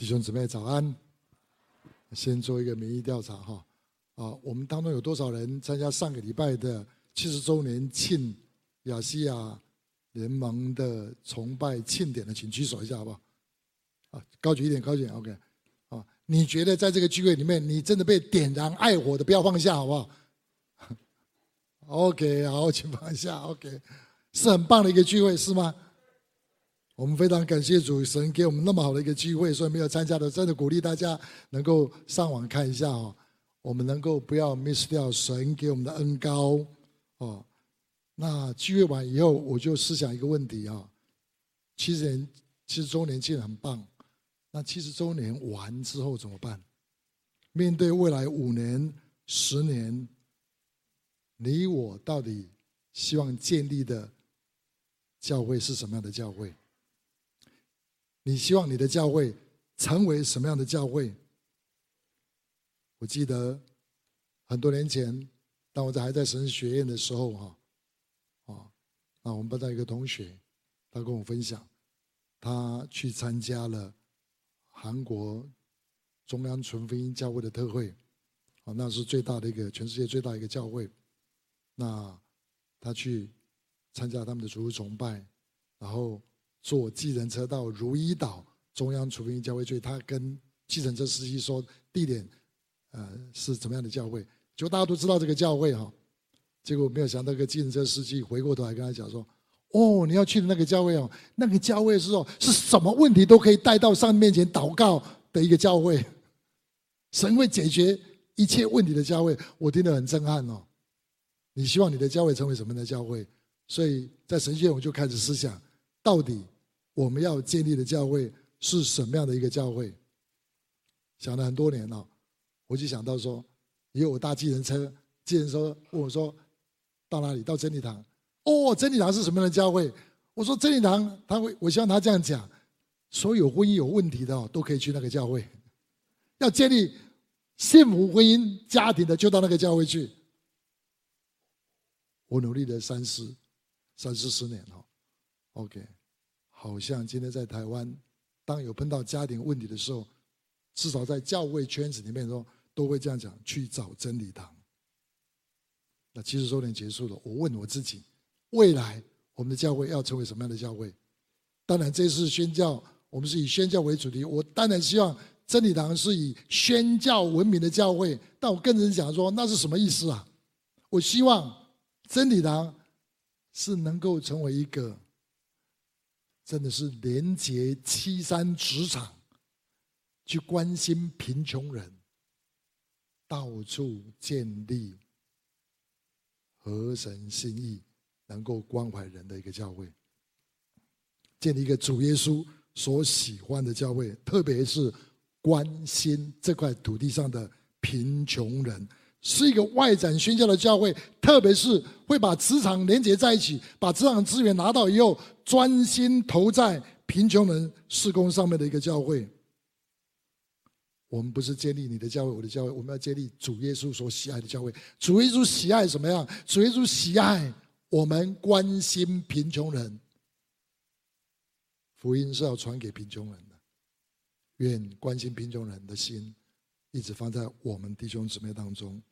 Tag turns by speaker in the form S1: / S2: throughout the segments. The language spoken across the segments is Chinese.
S1: 弟兄姊妹早安。先做一个民意调查哈，啊，我们当中有多少人参加上个礼拜的七十周年庆亚细亚联盟的崇拜庆典的，请举手一下好不好？啊，高举一点，高举一点，OK。啊，你觉得在这个聚会里面，你真的被点燃爱火的，不要放下好不好？OK，好，请放下，OK，是很棒的一个聚会，是吗？我们非常感谢主神给我们那么好的一个机会，所以没有参加的，真的鼓励大家能够上网看一下哦。我们能够不要 miss 掉神给我们的恩膏哦。那聚会完以后，我就思想一个问题啊：七十年、七十周年庆很棒，那七十周年完之后怎么办？面对未来五年、十年，你我到底希望建立的教会是什么样的教会？你希望你的教会成为什么样的教会？我记得很多年前，当我在还在神学院的时候，哈，啊，那我们班上一个同学，他跟我分享，他去参加了韩国中央纯福音教会的特会，啊，那是最大的一个全世界最大的一个教会。那他去参加他们的主日崇拜，然后。坐计程车到如意岛中央福音教会去，他跟计程车司机说地点，呃，是怎么样的教会？就大家都知道这个教会哈，结果没有想到，个计程车司机回过头来跟他讲说：“哦，你要去的那个教会哦，那个教会是哦，是什么问题都可以带到上面前祷告的一个教会，神会解决一切问题的教会。”我听得很震撼哦。你希望你的教会成为什么样的教会？所以在神学院我就开始思想。到底我们要建立的教会是什么样的一个教会？想了很多年了，我就想到说，因为我搭计程车，计程车问我说到哪里？到真理堂。哦，真理堂是什么样的教会？我说真理堂，他会，我希望他这样讲，所有婚姻有问题的，都可以去那个教会。要建立幸福婚姻家庭的，就到那个教会去。我努力了三十、三四十年了。OK，好像今天在台湾，当有碰到家庭问题的时候，至少在教会圈子里面说，都会这样讲：去找真理堂。那七十周年结束了，我问我自己：未来我们的教会要成为什么样的教会？当然，这次宣教，我们是以宣教为主题。我当然希望真理堂是以宣教闻名的教会，但我更是讲说，那是什么意思啊？我希望真理堂是能够成为一个。真的是连接七三职场，去关心贫穷人，到处建立合神心意、能够关怀人的一个教会，建立一个主耶稣所喜欢的教会，特别是关心这块土地上的贫穷人。是一个外展宣教的教会，特别是会把职场连接在一起，把职场资源拿到以后，专心投在贫穷人事工上面的一个教会。我们不是建立你的教会，我的教会，我们要建立主耶稣所喜爱的教会。主耶稣喜爱什么样？主耶稣喜爱我们关心贫穷人。福音是要传给贫穷人的，愿关心贫穷人的心一直放在我们弟兄姊妹当中。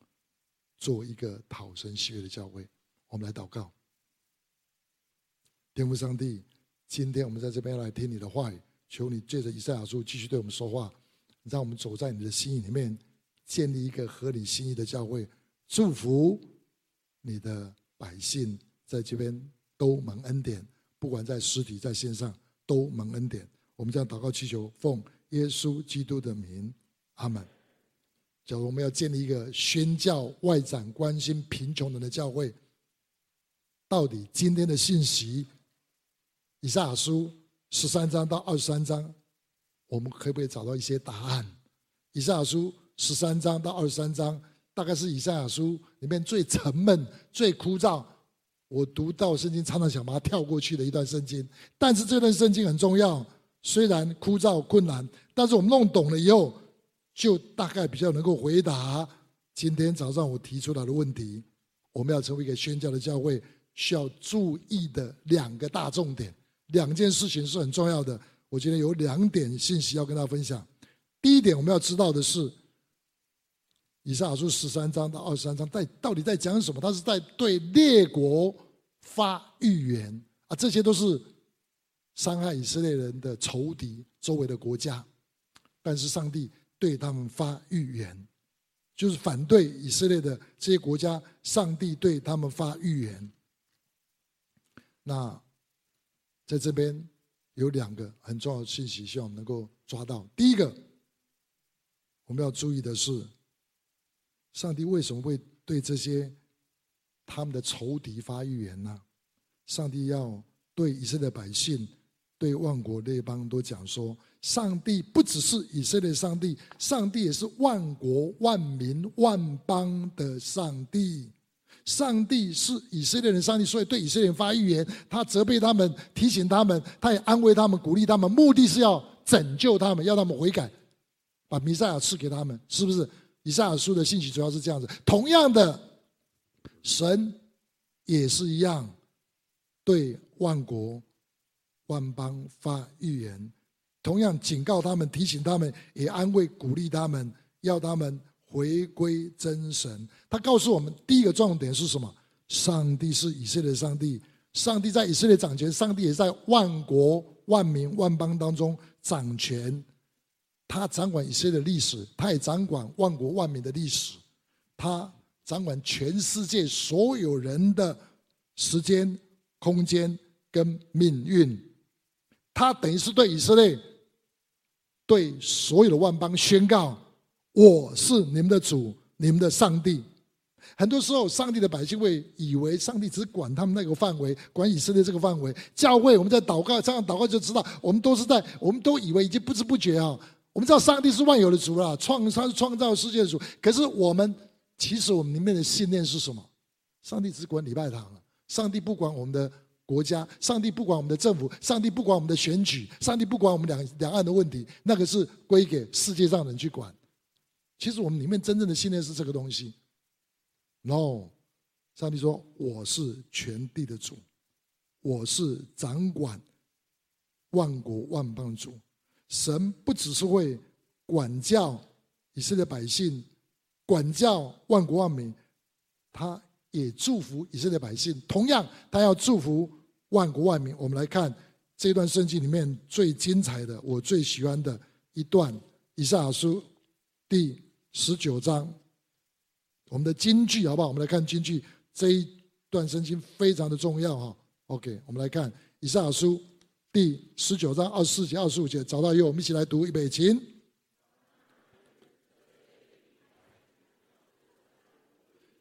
S1: 做一个讨神喜悦的教会，我们来祷告。天父上帝，今天我们在这边来听你的话语，求你借着以赛亚书继续对我们说话，让我们走在你的心意里面，建立一个合你心意的教会，祝福你的百姓在这边都蒙恩典，不管在实体在线上都蒙恩典。我们将祷告祈求，奉耶稣基督的名，阿门。假如我们要建立一个宣教外展、关心贫穷人的教会，到底今天的信息，以赛亚书十三章到二十三章，我们可不可以找到一些答案？以赛亚书十三章到二十三章，大概是以赛亚书里面最沉闷、最枯燥。我读到圣经，常常想把它跳过去的一段圣经。但是这段圣经很重要，虽然枯燥困难，但是我们弄懂了以后。就大概比较能够回答今天早上我提出来的问题。我们要成为一个宣教的教会，需要注意的两个大重点，两件事情是很重要的。我觉得有两点信息要跟大家分享。第一点我们要知道的是，以上书十三章到二十三章在到底在讲什么？他是在对列国发预言啊，这些都是伤害以色列人的仇敌，周围的国家。但是上帝对他们发预言，就是反对以色列的这些国家，上帝对他们发预言。那在这边有两个很重要的信息，希望我们能够抓到。第一个，我们要注意的是，上帝为什么会对这些他们的仇敌发预言呢？上帝要对以色列百姓、对万国列邦都讲说。上帝不只是以色列上帝，上帝也是万国万民万邦的上帝。上帝是以色列人上帝，所以对以色列人发预言，他责备他们，提醒他们，他也安慰他们，鼓励他们，目的是要拯救他们，要他们悔改，把弥赛亚赐给他们，是不是？以赛亚书的信息主要是这样子。同样的，神也是一样，对万国万邦发预言。同样警告他们，提醒他们，也安慰鼓励他们，要他们回归真神。他告诉我们，第一个重点是什么？上帝是以色列上帝，上帝在以色列掌权，上帝也在万国万民万邦当中掌权。他掌管以色列的历史，他也掌管万国万民的历史，他掌管全世界所有人的时间、空间跟命运。他等于是对以色列。对所有的万邦宣告：“我是你们的主，你们的上帝。”很多时候，上帝的百姓会以为上帝只管他们那个范围，管以色列这个范围。教会我们在祷告，这样祷告就知道，我们都是在，我们都以为已经不知不觉啊，我们知道上帝是万有的主了，创他是创造世界的主。可是我们其实我们里面的信念是什么？上帝只管礼拜堂了，上帝不管我们的。国家，上帝不管我们的政府，上帝不管我们的选举，上帝不管我们两两岸的问题，那个是归给世界上人去管。其实我们里面真正的信念是这个东西。No，上帝说我是全地的主，我是掌管万国万邦主。神不只是会管教以色列百姓，管教万国万民，他也祝福以色列百姓。同样，他要祝福。万国万民，我们来看这段圣经里面最精彩的，我最喜欢的一段，以赛亚书第十九章，我们的金句好不好？我们来看金句，这一段圣经非常的重要哈。OK，我们来看以赛亚书第十九章二十四节、二十五节，找到以后，我们一起来读，预备，请。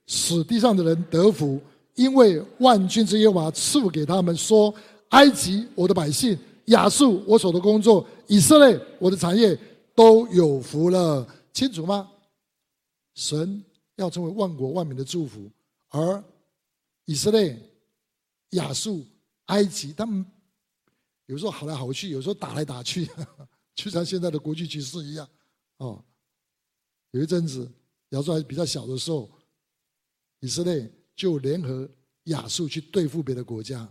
S1: 使地上的人得福。因为万军之耶和华赐给他们说：“埃及，我的百姓；亚述，我所的工作；以色列，我的产业，都有福了。”清楚吗？神要成为万国万民的祝福，而以色列、亚述、埃及，他们有时候好来好去，有时候打来打去，就像现在的国际局势一样。哦，有一阵子亚述还比较小的时候，以色列。就联合亚述去对付别的国家。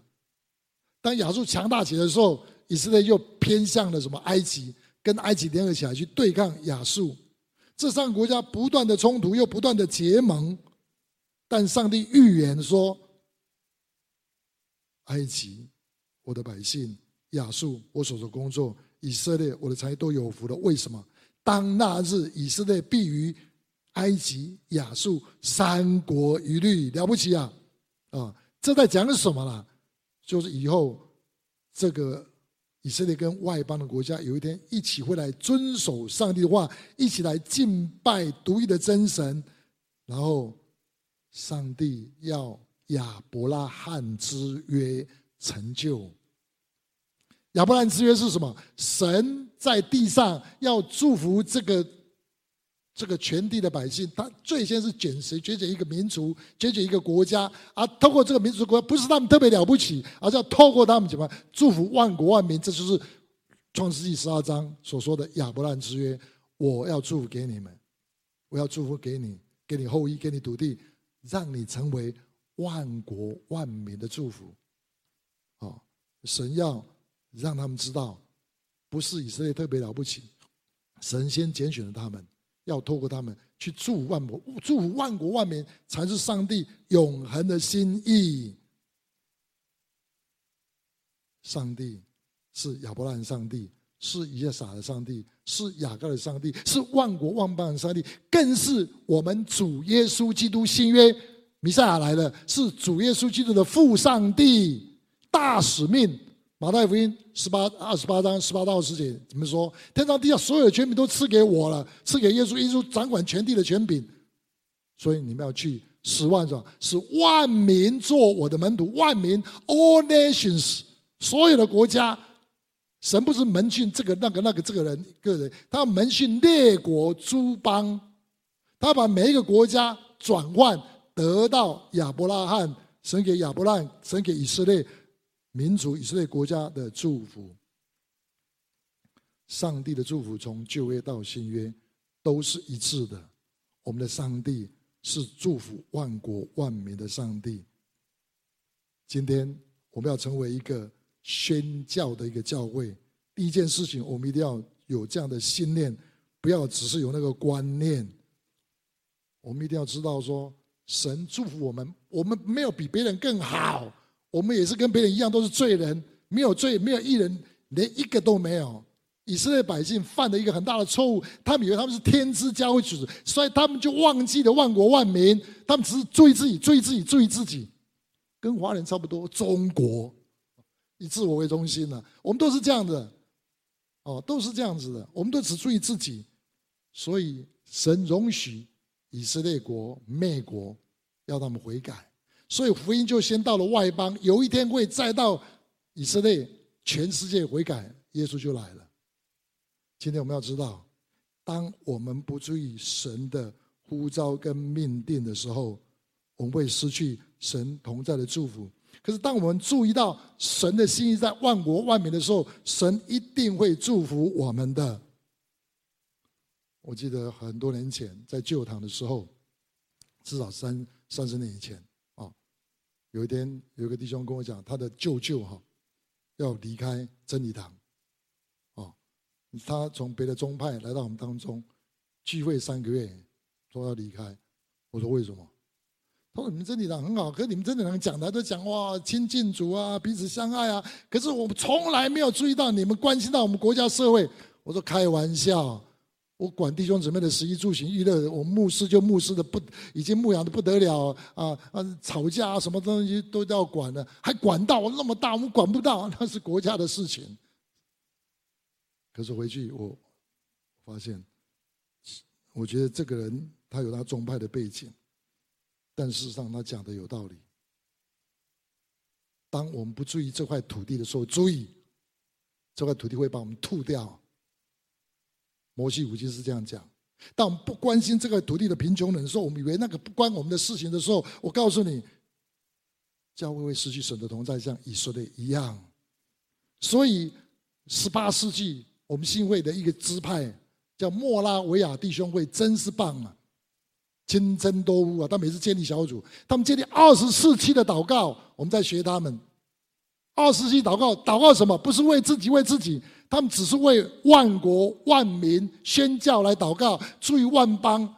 S1: 当亚述强大起来的时候，以色列又偏向了什么埃及，跟埃及联合起来去对抗亚述。这三个国家不断的冲突，又不断的结盟。但上帝预言说：“埃及，我的百姓；亚述，我所做工作；以色列，我的财都有福了。为什么？当那日，以色列必于。”埃及、亚述三国一律了不起啊！啊，这在讲什么呢？就是以后这个以色列跟外邦的国家有一天一起会来遵守上帝的话，一起来敬拜独一的真神，然后上帝要亚伯拉罕之约成就。亚伯拉罕之约是什么？神在地上要祝福这个。这个全地的百姓，他最先是拣谁？拣选一个民族，拣选一个国家，啊透过这个民族国家，不是他们特别了不起，而是要透过他们怎么祝福万国万民。这就是创世纪十二章所说的亚伯兰之约。我要祝福给你们，我要祝福给你，给你后裔，给你土地，让你成为万国万民的祝福。哦，神要让他们知道，不是以色列特别了不起。神先拣选了他们，要透过他们去祝福万国，祝福万国万民，才是上帝永恒的心意。上帝是亚伯拉罕上帝，是以撒的上帝，是雅各的上帝，是万国万邦的上帝，更是我们主耶稣基督新约弥赛亚来了，是主耶稣基督的父上帝大使命。马太福音十八二十八章十八到二十节怎么说？天上地下所有的权柄都赐给我了，赐给耶稣，耶稣掌管全地的权柄，所以你们要去使万是吧，使万民做我的门徒，万民 all nations。所有的国家，神不是门训这个那个那个这个人个人，他门训列国诸邦，他把每一个国家转换得到亚伯拉罕，神给亚伯拉罕，神给以色列民族以色列国家的祝福。上帝的祝福从旧约到新约都是一致的，我们的上帝是祝福万国万民的上帝。今天我们要成为一个。宣教的一个教会，第一件事情，我们一定要有这样的信念，不要只是有那个观念。我们一定要知道说，神祝福我们，我们没有比别人更好，我们也是跟别人一样，都是罪人，没有罪，没有一人，连一个都没有。以色列百姓犯了一个很大的错误，他们以为他们是天之骄子，所以他们就忘记了万国万民，他们只是注意自己，注意自己，注意自己，跟华人差不多，中国。以自我为中心了，我们都是这样的，哦，都是这样子的，我们都只注意自己，所以神容许以色列国灭国，要他们悔改，所以福音就先到了外邦，有一天会再到以色列，全世界悔改，耶稣就来了。今天我们要知道，当我们不注意神的呼召跟命定的时候，我们会失去神同在的祝福。可是，当我们注意到神的心意在万国万民的时候，神一定会祝福我们的。我记得很多年前在旧堂的时候，至少三三十年以前，有一天有个弟兄跟我讲，他的舅舅哈要离开真理堂，哦，他从别的宗派来到我们当中聚会三个月，说要离开。我说为什么？他说：“你们真理堂很好，可是你们真理堂讲的都讲哇亲近主啊，彼此相爱啊。可是我们从来没有注意到你们关心到我们国家社会。”我说：“开玩笑，我管弟兄姊妹的食衣住行娱乐，我牧师就牧师的不已经牧养的不得了啊啊！吵架啊，什么东西都要管的，还管到那么大，我们管不到，那是国家的事情。可是回去我发现，我觉得这个人他有他宗派的背景。”但事实上，他讲的有道理。当我们不注意这块土地的时候，注意这块土地会把我们吐掉。摩西五经是这样讲。当我们不关心这个土地的贫穷人的时候，我们以为那个不关我们的事情的时候，我告诉你，教会会失去神的同在，像以色列一样。所以，十八世纪我们新会的一个支派叫莫拉维亚弟兄会，真是棒啊！金针多乌啊！他每次建立小组，他们建立二十四期的祷告，我们在学他们。二十四期祷告，祷告什么？不是为自己，为自己，他们只是为万国万民宣教来祷告，注意万邦。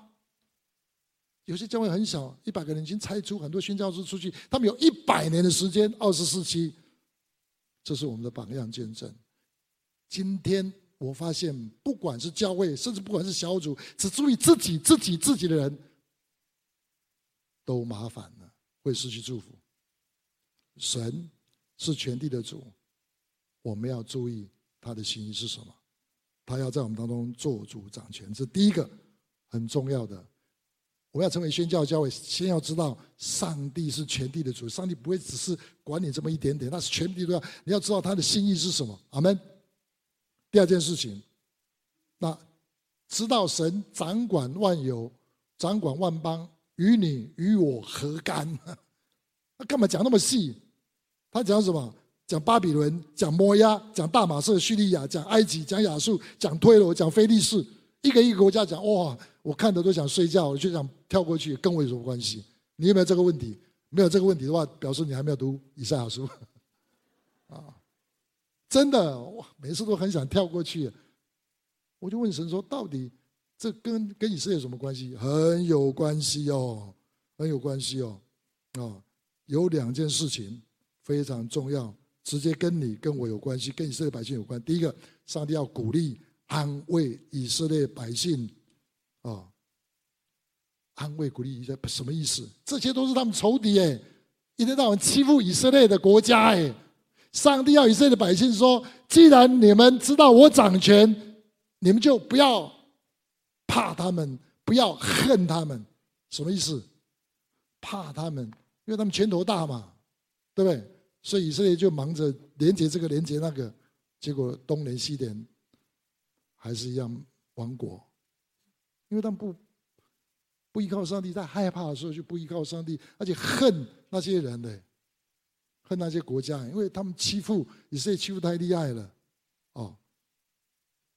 S1: 有些教会很小，一百个人已经拆出很多宣教士出去，他们有一百年的时间，二十四期，这是我们的榜样见证。今天我发现，不管是教会，甚至不管是小组，只注意自己、自己、自己的人。都麻烦了，会失去祝福。神是全地的主，我们要注意他的心意是什么。他要在我们当中做主掌权，这第一个很重要的。我们要成为宣教教会，先要知道上帝是全地的主，上帝不会只是管你这么一点点，那是全地都要。你要知道他的心意是什么。阿门。第二件事情，那知道神掌管万有，掌管万邦。与你与我何干？他干嘛讲那么细？他讲什么？讲巴比伦，讲摩押，讲大马士、叙利亚，讲埃及，讲亚述，讲推罗，讲菲利士，一个一个国家讲。哇！我看的都想睡觉，我就想跳过去，跟我有什么关系？你有没有这个问题？没有这个问题的话，表示你还没有读以赛亚书 啊！真的哇，每次都很想跳过去。我就问神说：到底这跟跟以色列有什么关系？很有关系哦，很有关系哦。啊，有两件事情非常重要，直接跟你跟我有关系，跟以色列百姓有关。第一个，上帝要鼓励安慰以色列百姓啊，安慰鼓励一下什么意思？这些都是他们仇敌哎，一天到晚欺负以色列的国家哎。上帝要以色列的百姓说：既然你们知道我掌权，你们就不要怕他们，不要恨他们。什么意思？怕他们，因为他们拳头大嘛，对不对？所以以色列就忙着连接这个，连接那个，结果东连西连还是一样亡国，因为他们不不依靠上帝，在害怕的时候就不依靠上帝，而且恨那些人呢。恨那些国家，因为他们欺负以色列，欺负太厉害了。哦，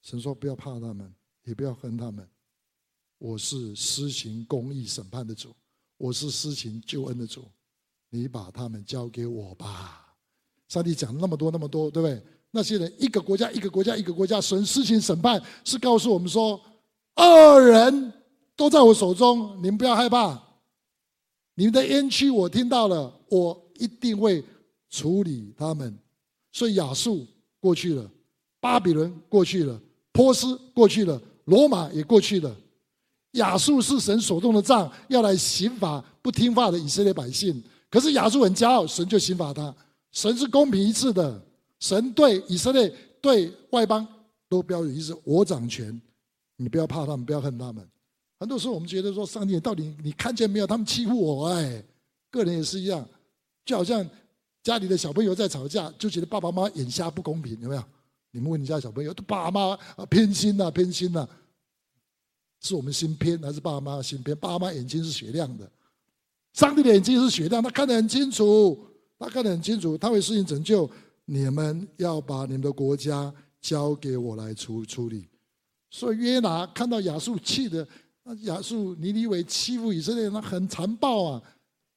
S1: 神说不要怕他们，也不要恨他们。我是施行公义审判的主，我是施行救恩的主。你把他们交给我吧。上帝讲那么多那么多，对不对？那些人一个国家一个国家一个国家，神施行审判是告诉我们说，恶人都在我手中，你们不要害怕。你们的冤屈我听到了，我一定会。处理他们，所以亚述过去了，巴比伦过去了，波斯过去了，罗马也过去了。亚述是神手中的杖，要来刑罚不听话的以色列百姓。可是亚述很骄傲，神就刑罚他。神是公平一致的，神对以色列、对外邦都标准一致。我掌权，你不要怕他们，不要恨他们。很多时候我们觉得说，上帝到底你看见没有？他们欺负我，哎，个人也是一样，就好像。家里的小朋友在吵架，就觉得爸爸妈妈眼瞎不公平，有没有？你们问你家小朋友，爸妈偏心呐，偏心呐，是我们心偏还是爸妈心偏？爸妈眼睛是雪亮的，上帝的眼睛是雪亮，他看得很清楚，他看得很清楚，他会施行拯救。你们要把你们的国家交给我来处处理。所以约拿看到亚述气的，那亚述尼尼微欺负以色列人，他很残暴啊。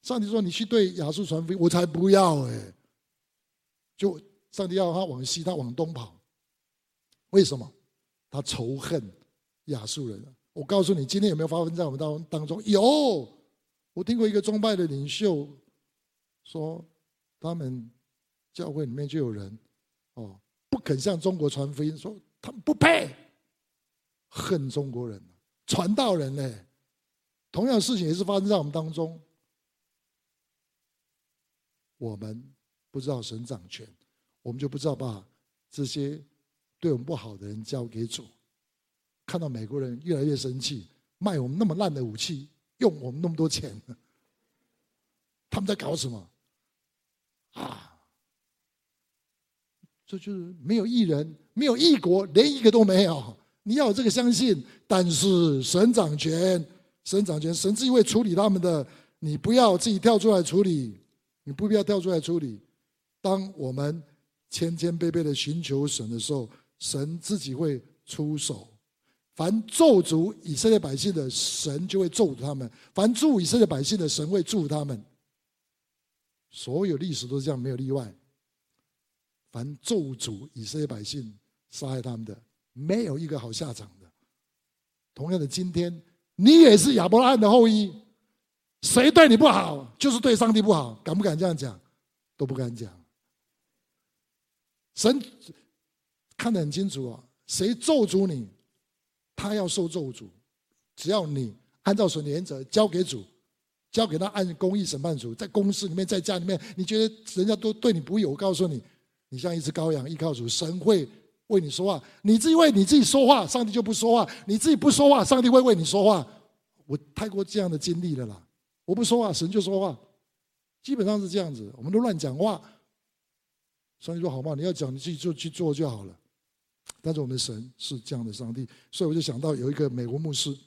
S1: 上帝说：“你去对亚述传福音，我才不要哎！就上帝要他往西，他往东跑。为什么？他仇恨亚述人。我告诉你，今天有没有发生在我们当当中？有。我听过一个宗派的领袖说，他们教会里面就有人哦，不肯向中国传福音，说他们不配，恨中国人，传道人呢。同样事情也是发生在我们当中。”我们不知道神掌权，我们就不知道把这些对我们不好的人交给主。看到美国人越来越生气，卖我们那么烂的武器，用我们那么多钱，他们在搞什么？啊！这就是没有义人，没有义国，连一个都没有。你要有这个相信，但是神掌权，神掌权，神自己会处理他们的，你不要自己跳出来处理。你不必要跳出来处理。当我们谦谦卑卑的寻求神的时候，神自己会出手。凡咒诅以色列百姓的，神就会咒诅他们；凡祝以色列百姓的，神会祝他们。所有历史都是这样，没有例外。凡咒诅以色列百姓、杀害他们的，没有一个好下场的。同样的，今天你也是亚伯拉罕的后裔。谁对你不好，就是对上帝不好，敢不敢这样讲？都不敢讲。神看得很清楚啊，谁咒诅你，他要受咒诅。只要你按照神的原则交给主，交给他按公义审判主，在公司里面，在家里面，你觉得人家都对你不义，我告诉你，你像一只羔羊，依靠主，神会为你说话。你自己为你自己说话，上帝就不说话；你自己不说话，上帝会为你说话。我太过这样的经历了啦。我不说话，神就说话，基本上是这样子。我们都乱讲话，上帝说好嘛，你要讲，你自己就去做就好了。但是我们的神是这样的上帝，所以我就想到有一个美国牧师，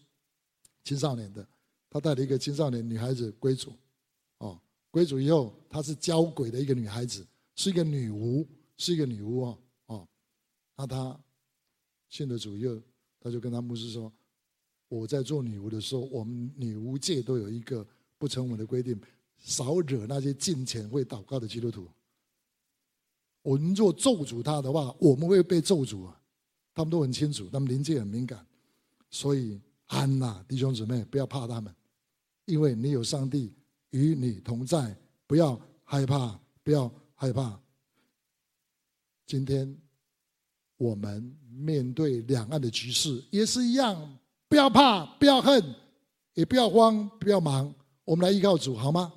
S1: 青少年的，他带了一个青少年女孩子归主，哦，归主以后，她是交鬼的一个女孩子，是一个女巫，是一个女巫哦，哦，那他信了主以后，他就跟他牧师说，我在做女巫的时候，我们女巫界都有一个。不成文的规定，少惹那些敬虔会祷告的基督徒。我们若咒诅他的话，我们会被咒诅啊。他们都很清楚，他们灵界很敏感，所以安呐，弟兄姊妹，不要怕他们，因为你有上帝与你同在，不要害怕，不要害怕。今天我们面对两岸的局势也是一样，不要怕，不要恨，也不要慌，不要忙，我们来依靠主，好吗？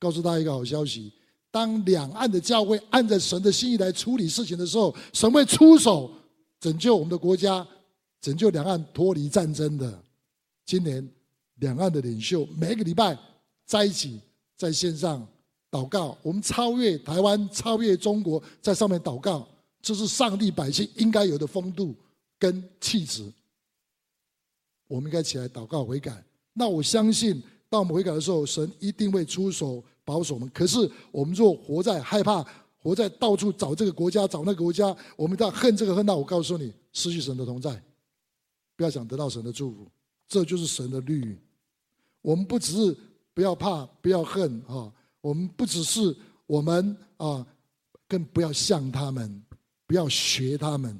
S1: 告诉大家一个好消息：当两岸的教会按着神的心意来处理事情的时候，神会出手。拯救我们的国家，拯救两岸脱离战争的。今年两岸的领袖每个礼拜在一起在线上祷告，我们超越台湾，超越中国，在上面祷告，这是上帝百姓应该有的风度跟气质。我们应该起来祷告悔改。那我相信，当我们悔改的时候，神一定会出手保守我们。可是我们若活在害怕，活在到处找这个国家，找那个国家，我们要恨这个恨那。我告诉你，失去神的同在，不要想得到神的祝福，这就是神的律。我们不只是不要怕，不要恨啊！我们不只是我们啊，更不要像他们，不要学他们。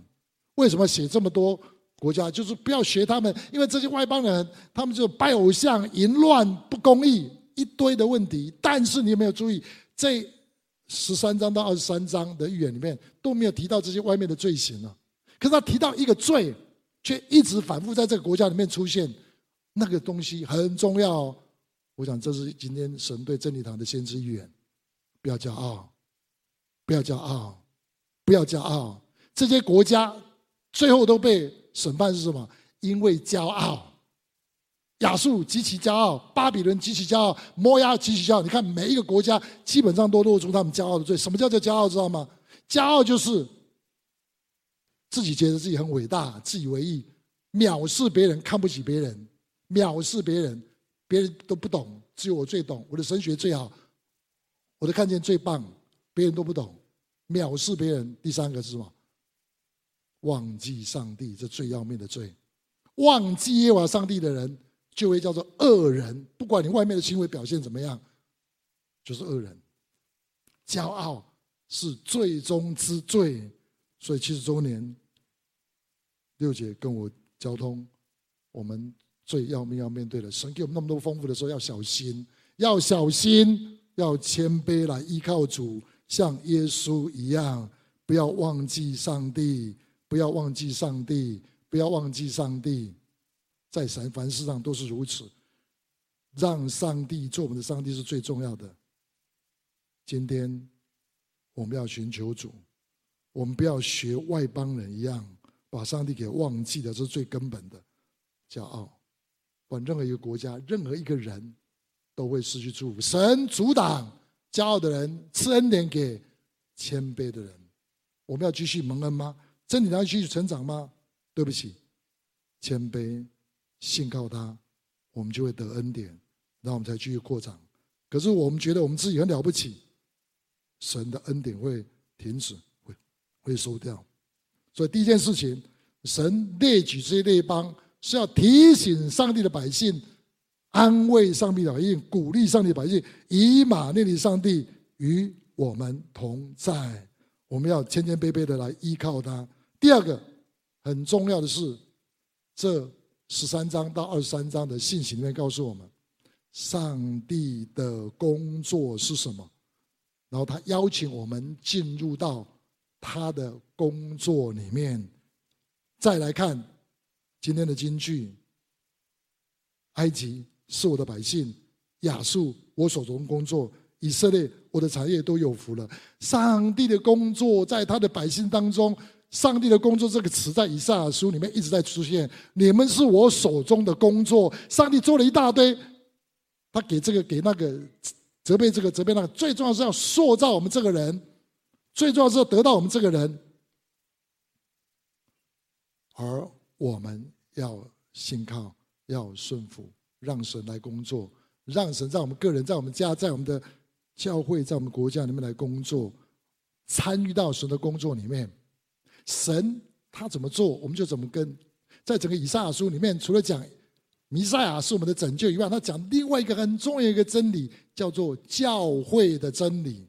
S1: 为什么写这么多国家？就是不要学他们，因为这些外邦人，他们就拜偶像、淫乱、不公义，一堆的问题。但是你有没有注意这？十三章到二十三章的预言里面都没有提到这些外面的罪行啊，可是他提到一个罪，却一直反复在这个国家里面出现，那个东西很重要。我想这是今天神对真理堂的先知预言：不要骄傲，不要骄傲，不要骄傲。这些国家最后都被审判是什么？因为骄傲。亚述极其骄傲，巴比伦极其骄傲，摩押极其骄傲。你看每一个国家基本上都露出他们骄傲的罪。什么叫做骄傲？知道吗？骄傲就是自己觉得自己很伟大，自以为意，藐视别人，看不起别人，藐视别人，别人都不懂，只有我最懂。我的神学最好，我的看见最棒，别人都不懂，藐视别人。第三个是什么？忘记上帝，这最要命的罪。忘记耶和华上帝的人。就会叫做恶人，不管你外面的行为表现怎么样，就是恶人。骄傲是最终之罪，所以七十周年，六姐跟我交通，我们最要命要面对的，神给我们那么多丰富的时候，要小心，要小心，要谦卑来依靠主，像耶稣一样，不要忘记上帝，不要忘记上帝，不要忘记上帝。在神凡事上都是如此，让上帝做我们的上帝是最重要的。今天我们要寻求主，我们不要学外邦人一样把上帝给忘记了，这是最根本的骄傲。管任何一个国家，任何一个人都会失去祝福。神阻挡骄傲的人，赐恩典给谦卑的人。我们要继续蒙恩吗？真的要继续成长吗？对不起，谦卑。信靠他，我们就会得恩典，然后我们才继续扩张。可是我们觉得我们自己很了不起，神的恩典会停止，会会收掉。所以第一件事情，神列举这些列邦，是要提醒上帝的百姓，安慰上帝的百姓，鼓励上帝的百姓，以马内利上帝与我们同在。我们要谦谦卑卑的来依靠他。第二个很重要的是，这。十三章到二十三章的信息里面告诉我们，上帝的工作是什么？然后他邀请我们进入到他的工作里面。再来看今天的金句：埃及是我的百姓，亚述我手中工作，以色列我的产业都有福了。上帝的工作在他的百姓当中。上帝的工作这个词在以赛亚书里面一直在出现。你们是我手中的工作。上帝做了一大堆，他给这个给那个责备这个责备那个，最重要是要塑造我们这个人，最重要是要得到我们这个人，而我们要信靠，要顺服，让神来工作，让神在我们个人、在我们家、在我们的教会、在我们国家里面来工作，参与到神的工作里面。神他怎么做，我们就怎么跟。在整个以赛亚书里面，除了讲弥赛亚是我们的拯救以外，他讲另外一个很重要一个真理，叫做教会的真理。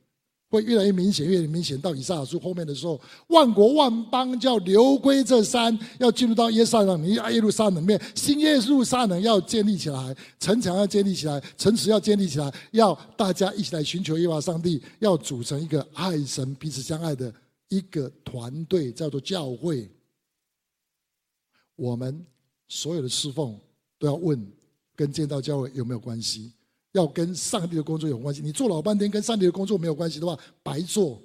S1: 会越来越明显，越来越明显。到以赛亚书后面的时候，万国万邦就要流归这山，要进入到耶路撒冷，耶路撒冷面，新耶路撒冷要建立起来，城墙要建立起来，城池要建立起来，要大家一起来寻求耶和华上帝，要组成一个爱神、彼此相爱的一个团队，叫做教会。我们所有的侍奉都要问，跟建造教会有没有关系？要跟上帝的工作有关系。你做老半天跟上帝的工作没有关系的话，白做。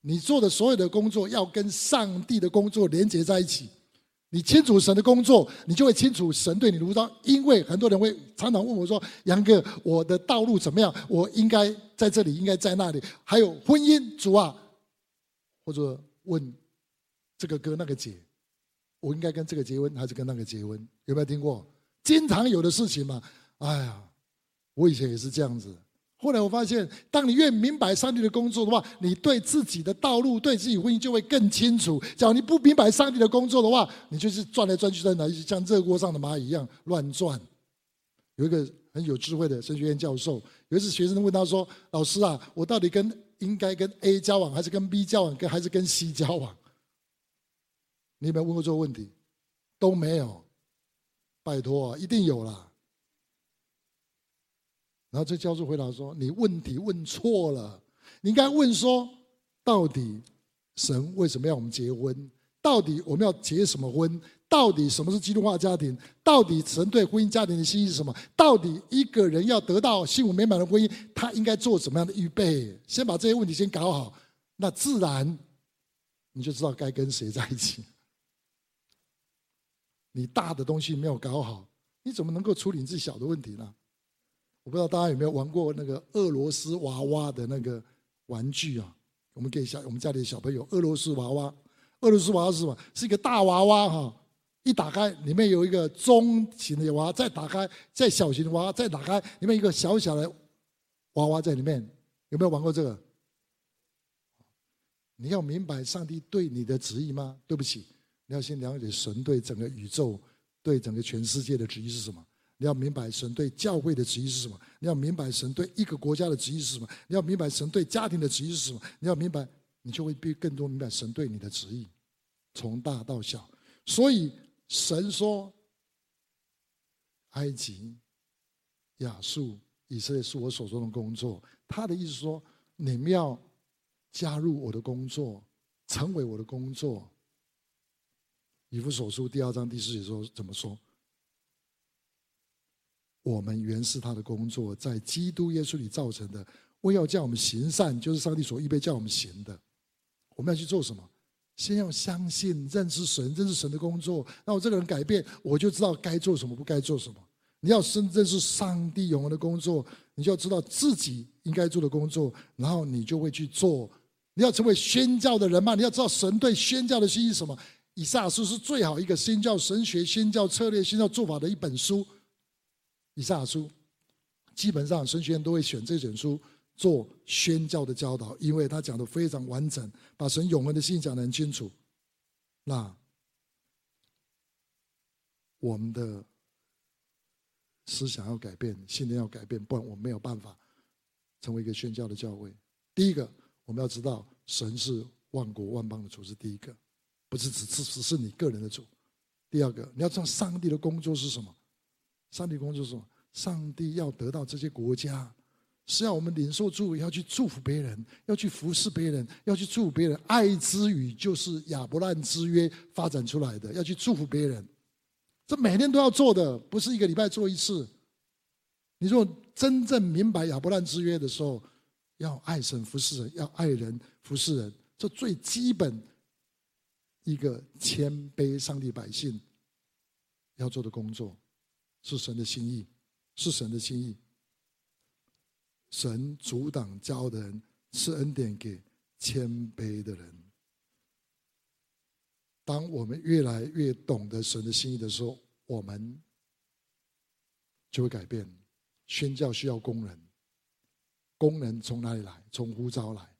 S1: 你做的所有的工作要跟上帝的工作连接在一起。你清楚神的工作，你就会清楚神对你的呼召。因为很多人会常常问我说：“杨哥，我的道路怎么样？我应该在这里，应该在那里？还有婚姻，主啊，或者问这个哥那个姐，我应该跟这个结婚还是跟那个结婚？有没有听过？经常有的事情嘛。哎呀。”我以前也是这样子，后来我发现，当你越明白上帝的工作的话，你对自己的道路、对自己婚姻就会更清楚。假如你不明白上帝的工作的话，你就是转来转去，在哪里像热锅上的蚂蚁一样乱转。有一个很有智慧的神学院教授，有一次学生问他说：“老师啊，我到底跟应该跟 A 交往，还是跟 B 交往，跟还是跟 C 交往？”你有没有问过这个问题？都没有。拜托，一定有啦。然后这教授回答说：“你问题问错了，你应该问说，到底神为什么要我们结婚？到底我们要结什么婚？到底什么是基督化家庭？到底神对婚姻家庭的心意是什么？到底一个人要得到幸福美满的婚姻，他应该做什么样的预备？先把这些问题先搞好，那自然你就知道该跟谁在一起。你大的东西没有搞好，你怎么能够处理你自己小的问题呢？”我不知道大家有没有玩过那个俄罗斯娃娃的那个玩具啊？我们给小我们家里的小朋友俄罗斯娃娃，俄罗斯娃娃是什么？是一个大娃娃哈，一打开里面有一个中型的娃娃，再打开再小型的娃娃，再打开里面一个小小的娃娃在里面，有没有玩过这个？你要明白上帝对你的旨意吗？对不起，你要先了解神对整个宇宙、对整个全世界的旨意是什么。你要明白神对教会的旨意是什么？你要明白神对一个国家的旨意是什么？你要明白神对家庭的旨意是什么？你要明白，你就会比更多明白神对你的旨意，从大到小。所以神说：“埃及、亚述、以色列是我手中的工作。”他的意思说，你们要加入我的工作，成为我的工作。以弗所书第二章第四节说怎么说？我们原是他的工作，在基督耶稣里造成的，为要叫我们行善，就是上帝所预备叫我们行的。我们要去做什么？先要相信、认识神，认识神的工作。那我这个人改变，我就知道该做什么，不该做什么。你要深认识上帝永恒的工作，你就要知道自己应该做的工作，然后你就会去做。你要成为宣教的人嘛？你要知道神对宣教的心意是什么？以撒书是最好一个宣教神学、宣教策略、宣教做法的一本书。以撒书，基本上神学院都会选这本书做宣教的教导，因为他讲的非常完整，把神永恒的心讲得很清楚。那我们的思想要改变，信念要改变，不然我们没有办法成为一个宣教的教会。第一个，我们要知道神是万国万邦的主，是第一个，不是只只只是你个人的主。第二个，你要知道上帝的工作是什么。上帝工作是什么？上帝要得到这些国家，是要我们领受祝福，要去祝福别人，要去服侍别人，要去祝福别人。爱之语就是亚伯兰之约发展出来的，要去祝福别人。这每天都要做的，不是一个礼拜做一次。你如果真正明白亚伯兰之约的时候，要爱神服侍人，要爱人服侍人，这最基本一个谦卑上帝百姓要做的工作。是神的心意，是神的心意。神阻挡骄傲的人，赐恩典给谦卑的人。当我们越来越懂得神的心意的时候，我们就会改变。宣教需要工人，工人从哪里来？从呼召来。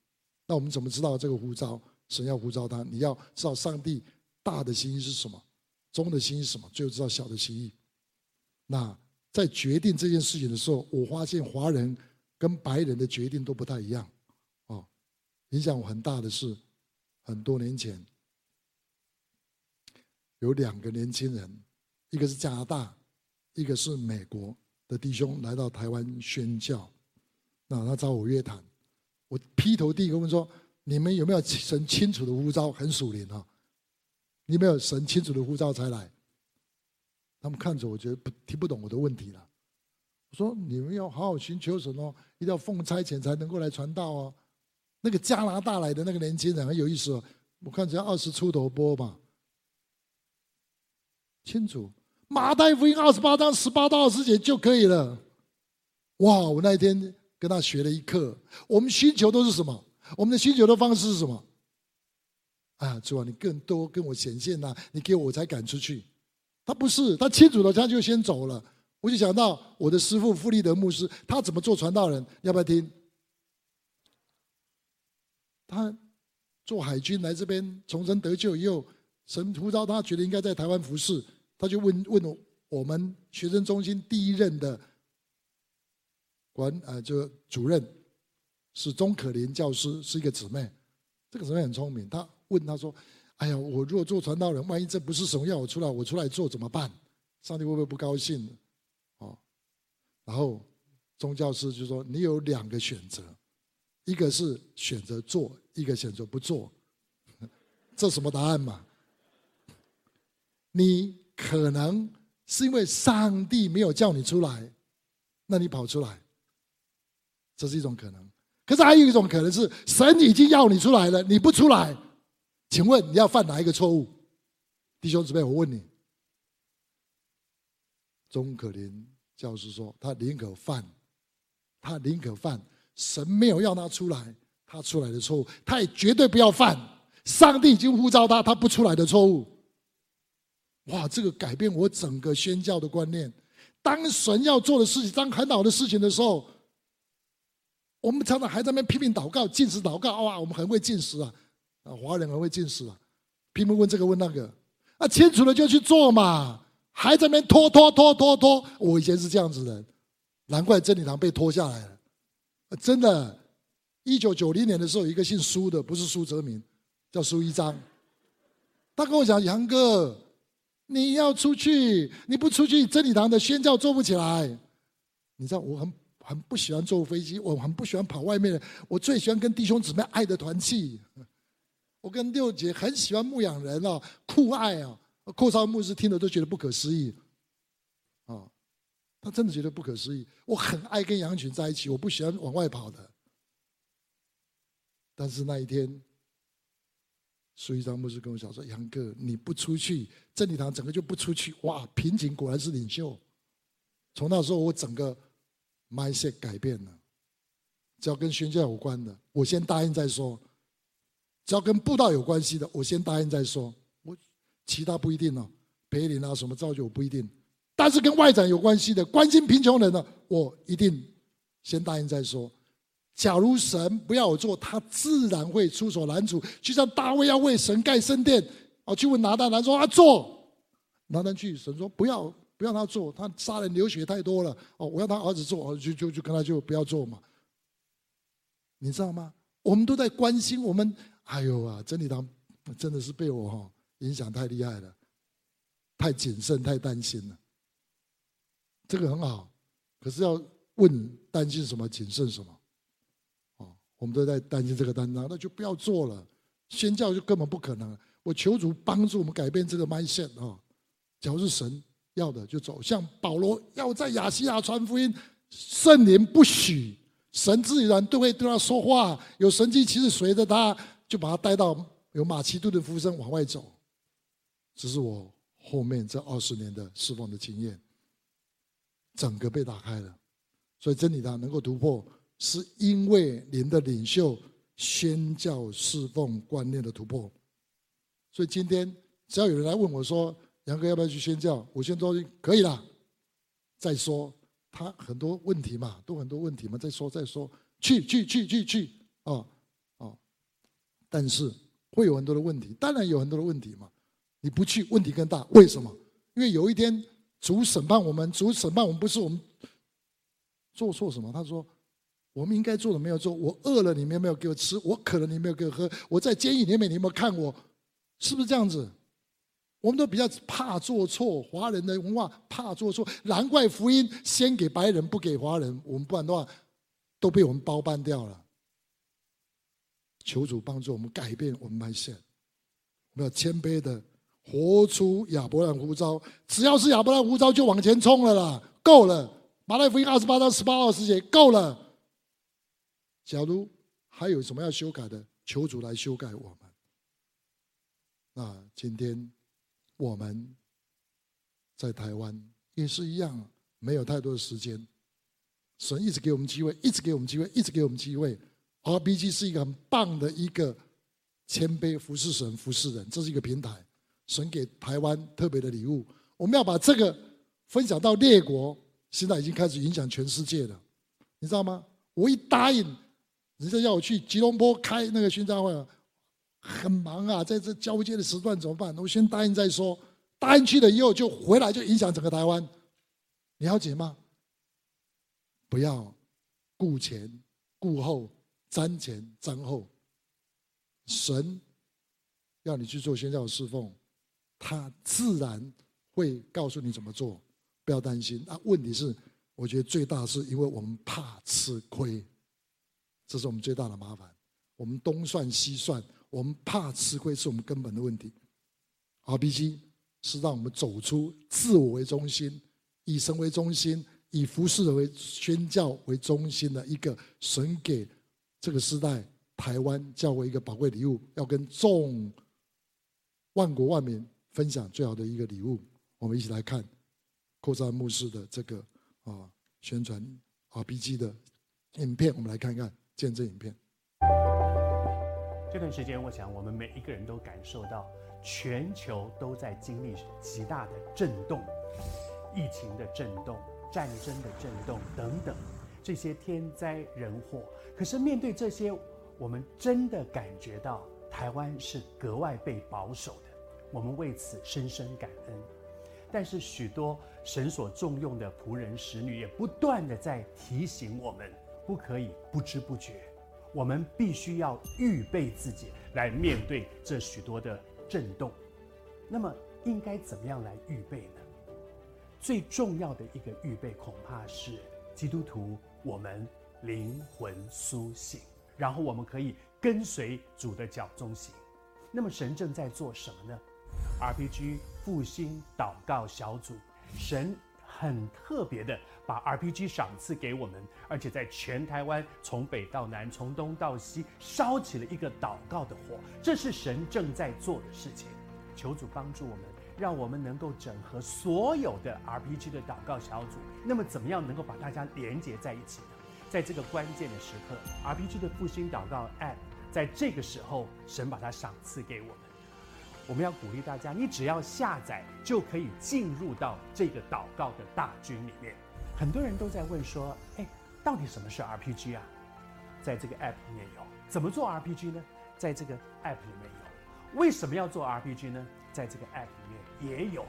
S1: 那我们怎么知道这个呼召？神要呼召他，你要知道上帝大的心意是什么，中的心意是什么，最后知道小的心意。那在决定这件事情的时候，我发现华人跟白人的决定都不太一样，哦，影响我很大的是，很多年前有两个年轻人，一个是加拿大，一个是美国的弟兄来到台湾宣教，那他找我约谈，我劈头第一个问说：你们有没有神清楚的呼召？很属灵啊，你有没有神清楚的呼召才来？他们看着我，觉得不听不懂我的问题了。我说：你们要好好寻求神哦，一定要奉差遣才能够来传道哦。那个加拿大来的那个年轻人很有意思哦，我看只要二十出头波吧，清楚。马太福音二十八章十八到二十节就可以了。哇！我那一天跟他学了一课。我们寻求都是什么？我们的寻求的方式是什么？啊，主啊，你更多跟我显现呐，你给我，我才敢出去。他不是，他清楚了，他就先走了。我就想到我的师父傅立德牧师，他怎么做传道人？要不要听？他做海军来这边重生得救以后，神呼召他，觉得应该在台湾服侍，他就问问我们学生中心第一任的管呃，就主任是钟可林教师，是一个姊妹。这个姊妹很聪明，他问他说。哎呀，我如果做传道人，万一这不是神要我出来，我出来做怎么办？上帝会不会不高兴？然后宗教师就说：“你有两个选择，一个是选择做，一个选择不做。”这什么答案嘛？你可能是因为上帝没有叫你出来，那你跑出来，这是一种可能。可是还有一种可能是，神已经要你出来了，你不出来。请问你要犯哪一个错误，弟兄姊妹？我问你，钟可林教师说，他宁可犯，他宁可犯神没有要他出来，他出来的错误，他也绝对不要犯上帝已经呼召他，他不出来的错误。哇，这个改变我整个宣教的观念。当神要做的事情，当很好的事情的时候，我们常常还在那边拼命祷告、禁食祷告。哇，我们很会禁食啊。啊，华人很会近视啊，拼命问这个问那个，啊，清楚了就去做嘛，还在那边拖拖拖拖拖。我以前是这样子的，难怪真理堂被拖下来了。真的，一九九零年的时候，有一个姓苏的，不是苏泽民，叫苏一章，他跟我讲：“杨哥，你要出去，你不出去，真理堂的宣教做不起来。”你知道，我很很不喜欢坐飞机，我很不喜欢跑外面的，我最喜欢跟弟兄姊妹爱的团契。我跟六姐很喜欢牧养人哦，酷爱啊！寇超牧师听了都觉得不可思议，啊，他真的觉得不可思议。我很爱跟羊群在一起，我不喜欢往外跑的。但是那一天，苏一章牧师跟我讲说：“杨哥，你不出去，真理堂整个就不出去。”哇，瓶颈果然是领袖。从那时候，我整个 mindset 改变了，只要跟宣教有关的，我先答应再说。只要跟布道有关系的，我先答应再说。其他不一定哦，培灵啊什么造就我不一定。但是跟外展有关系的，关心贫穷人的，我一定先答应再说。假如神不要我做，他自然会出手拦阻。就像大卫要为神盖圣殿，哦，去问拿单，拿说啊做，拿单去，神说不要不要他做，他杀人流血太多了。哦，我要他儿子做，就就就跟他就不要做嘛。你知道吗？我们都在关心我们。哎呦啊！真理堂真的是被我哈影响太厉害了，太谨慎、太担心了。这个很好，可是要问担心什么、谨慎什么？哦，我们都在担心这个担当，那就不要做了。宣教就根本不可能。我求主帮助我们改变这个 mindset 啊！假如是神要的，就走。像保罗要在亚细亚传福音，圣灵不许，神自然都会对他说话，有神迹其实随着他。就把他带到有马其顿的服生往外走，这是我后面这二十年的侍奉的经验，整个被打开了。所以真理堂能够突破，是因为您的领袖宣教侍奉观念的突破。所以今天只要有人来问我说：“杨哥要不要去宣教？”我先说可以了，再说他很多问题嘛，都很多问题嘛，再说再说，去去去去去啊！但是会有很多的问题，当然有很多的问题嘛。你不去，问题更大。为什么？因为有一天主审判我们，主审判我们不是我们做错什么。他说：“我们应该做的没有做，我饿了你们有没有给我吃？我渴了你没有给我喝？我在监狱里面你有没有看我？是不是这样子？我们都比较怕做错，华人的文化怕做错，难怪福音先给白人不给华人，我们不然的话都被我们包办掉了。求主帮助我们改变我们本身我们要谦卑的活出亚伯兰呼召，只要是亚伯兰呼召就往前冲了啦，够了。马太福音二十八章十八号十节够了。假如还有什么要修改的，求主来修改我们。那今天我们在台湾也是一样，没有太多的时间。神一直给我们机会，一直给我们机会，一直给我们机会。RPG 是一个很棒的一个谦卑服侍神、服侍人，这是一个平台。神给台湾特别的礼物，我们要把这个分享到列国，现在已经开始影响全世界了，你知道吗？我一答应。人家要我去吉隆坡开那个宣教会，很忙啊，在这交接的时段怎么办？我先答应再说。答应去了以后就回来，就影响整个台湾，你了解吗？不要顾前顾后，瞻前瞻后。神要你去做宣教侍奉，他自然会告诉你怎么做，不要担心。那问题是，我觉得最大是因为我们怕吃亏。这是我们最大的麻烦，我们东算西算，我们怕吃亏，是我们根本的问题。RPG 是让我们走出自我为中心，以神为中心，以服侍为宣教为中心的一个神给这个时代台湾教会一个宝贵礼物，要跟众万国万民分享最好的一个礼物。我们一起来看扩张牧师的这个啊宣传 RPG 的影片，我们来看看。见证影片。
S2: 这段时间，我想我们每一个人都感受到，全球都在经历极大的震动，疫情的震动、战争的震动等等，这些天灾人祸。可是面对这些，我们真的感觉到台湾是格外被保守的，我们为此深深感恩。但是许多神所重用的仆人、使女，也不断的在提醒我们。不可以不知不觉，我们必须要预备自己来面对这许多的震动。那么，应该怎么样来预备呢？最重要的一个预备，恐怕是基督徒我们灵魂苏醒，然后我们可以跟随主的脚踪行。那么，神正在做什么呢？RPG 复兴祷告小组，神。很特别的，把 RPG 赏赐给我们，而且在全台湾从北到南，从东到西烧起了一个祷告的火，这是神正在做的事情。求主帮助我们，让我们能够整合所有的 RPG 的祷告小组。那么，怎么样能够把大家连接在一起呢？在这个关键的时刻，RPG 的复兴祷告 App，在这个时候，神把它赏赐给我们。我们要鼓励大家，你只要下载就可以进入到这个祷告的大军里面。很多人都在问说：“哎，到底什么是 RPG 啊？”在这个 App 里面有。怎么做 RPG 呢？在这个 App 里面有。为什么要做 RPG 呢？在这个 App 里面也有。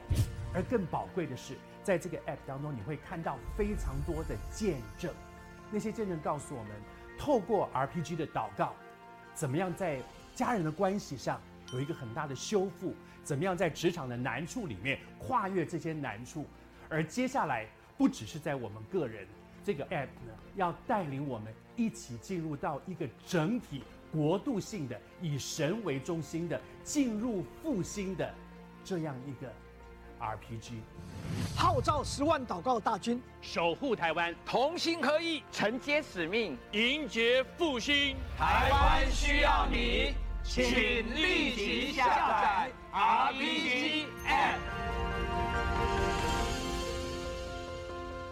S2: 而更宝贵的是，在这个 App 当中，你会看到非常多的见证。那些见证告诉我们，透过 RPG 的祷告，怎么样在家人的关系上。有一个很大的修复，怎么样在职场的难处里面跨越这些难处？而接下来不只是在我们个人，这个 app 呢，要带领我们一起进入到一个整体国度性的以神为中心的进入复兴的这样一个 RPG，
S3: 号召十万祷告大军，
S4: 守护台湾，
S5: 同心合意，承接使命，
S4: 迎接复兴。
S5: 台湾需要你。请立即下载 RPG App。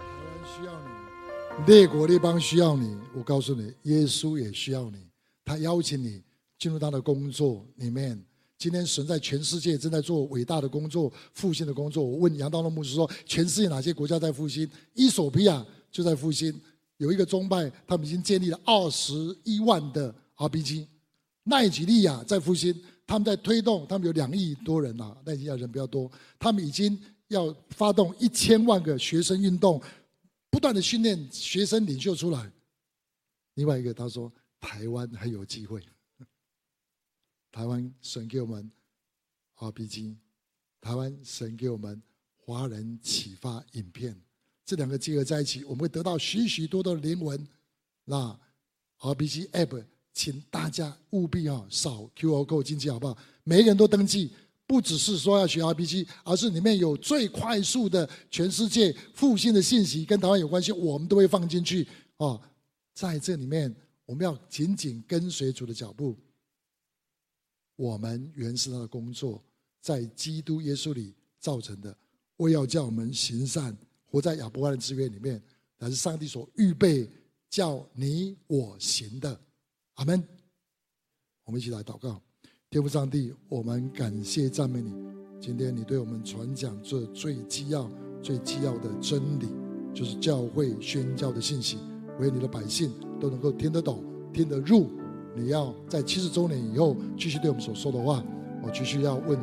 S1: 台湾需要你，列国列邦需要你。我告诉你，耶稣也需要你。他邀请你进入他的工作里面。今天神在全世界正在做伟大的工作，复兴的工作。我问杨道隆牧师说：全世界哪些国家在复兴？伊索比亚就在复兴，有一个宗派，他们已经建立了二十一万的 RPG。奈及利亚在复兴，他们在推动，他们有两亿多人呐，奈及利亚人比较多，他们已经要发动一千万个学生运动，不断的训练学生领袖出来。另外一个他说台湾还有机会，台湾神给我们 RPG，台湾神给我们华人启发影片，这两个结合在一起，我们会得到许许多多的灵魂。那 RPG App，请大家务必啊扫 QR code 进去好不好？每一个人都登记。不只是说要学 RPG，而是里面有最快速的全世界复兴的信息，跟台湾有关系，我们都会放进去哦。在这里面，我们要紧紧跟随主的脚步。我们原是他的工作，在基督耶稣里造成的，为要叫我们行善，活在亚伯拉罕的智约里面，乃是上帝所预备叫你我行的。阿门。我们一起来祷告。天父上帝，我们感谢赞美你。今天你对我们传讲这最基要、最基要的真理，就是教会宣教的信息，为你的百姓都能够听得懂、听得入。你要在七十周年以后继续对我们所说的话。我继续要问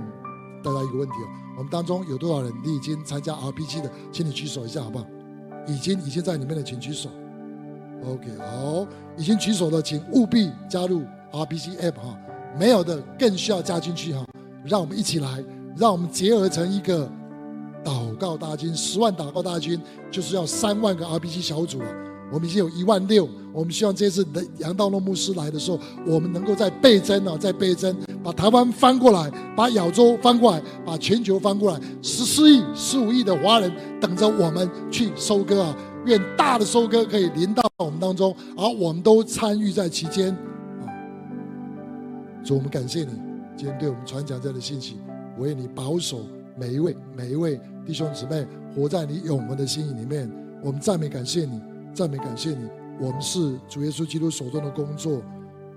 S1: 大家一个问题哦：我们当中有多少人你已经参加 RPG 的？请你举手一下好不好？已经已经在里面的，请举手。OK，好，已经举手的，请务必加入 RPG App 哈。没有的更需要加进去哈，让我们一起来，让我们结合成一个祷告大军，十万祷告大军就是要三万个 RPG 小组啊。我们已经有一万六，我们希望这次的杨道诺牧师来的时候，我们能够再倍增啊，再倍增，把台湾翻过来，把亚洲翻过来，把全球翻过来，十四亿、十五亿的华人等着我们去收割啊！愿大的收割可以临到我们当中，而我们都参与在其间。啊主，我们感谢你，今天对我们传讲这样的信息，我愿你保守每一位每一位弟兄姊妹活在你永恒的心意里面。我们赞美感谢你，赞美感谢你。我们是主耶稣基督手中的工作，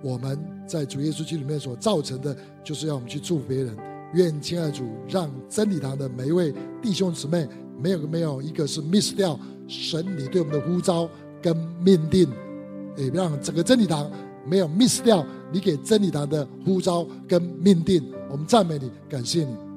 S1: 我们在主耶稣基督里面所造成的，就是要我们去祝福别人。愿亲爱的主，让真理堂的每一位弟兄姊妹，没有没有一个是 miss 掉神你对我们的呼召跟命定，也让整个真理堂。没有 miss 掉你给真理堂的呼召跟命定，我们赞美你，感谢你。